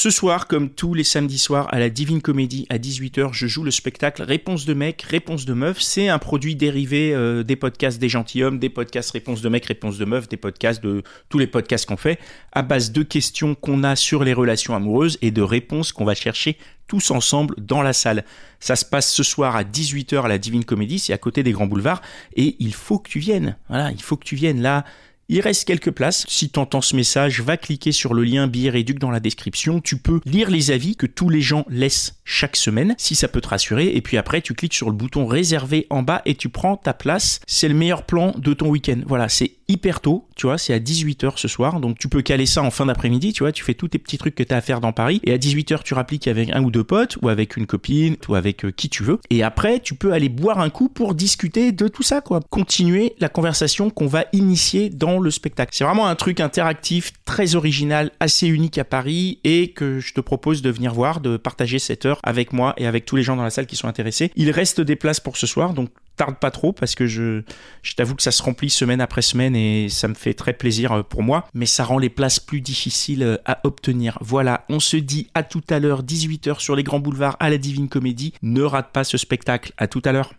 Ce soir, comme tous les samedis soirs à la Divine Comédie à 18h, je joue le spectacle Réponse de mec, Réponse de meuf. C'est un produit dérivé euh, des podcasts des gentilshommes, des podcasts Réponse de mec, Réponse de meuf, des podcasts de tous les podcasts qu'on fait, à base de questions qu'on a sur les relations amoureuses et de réponses qu'on va chercher tous ensemble dans la salle. Ça se passe ce soir à 18h à la Divine Comédie, c'est à côté des Grands Boulevards, et il faut que tu viennes. Voilà, il faut que tu viennes là. Il reste quelques places. Si tu entends ce message, va cliquer sur le lien billet réduc dans la description. Tu peux lire les avis que tous les gens laissent chaque semaine, si ça peut te rassurer. Et puis après, tu cliques sur le bouton réservé en bas et tu prends ta place. C'est le meilleur plan de ton week-end. Voilà, c'est hyper tôt, tu vois, c'est à 18h ce soir. Donc tu peux caler ça en fin d'après-midi, tu vois, tu fais tous tes petits trucs que tu as à faire dans Paris. Et à 18h, tu rappliques avec un ou deux potes, ou avec une copine, ou avec euh, qui tu veux. Et après, tu peux aller boire un coup pour discuter de tout ça, quoi. Continuer la conversation qu'on va initier dans le spectacle. C'est vraiment un truc interactif, très original, assez unique à Paris et que je te propose de venir voir, de partager cette heure avec moi et avec tous les gens dans la salle qui sont intéressés. Il reste des places pour ce soir, donc tarde pas trop parce que je, je t'avoue que ça se remplit semaine après semaine et ça me fait très plaisir euh, pour moi, mais ça rend les places plus difficiles euh, à obtenir. Voilà, on se dit à tout à l'heure, 18h sur les grands boulevards à la Divine Comédie. Ne rate pas ce spectacle. À tout à l'heure.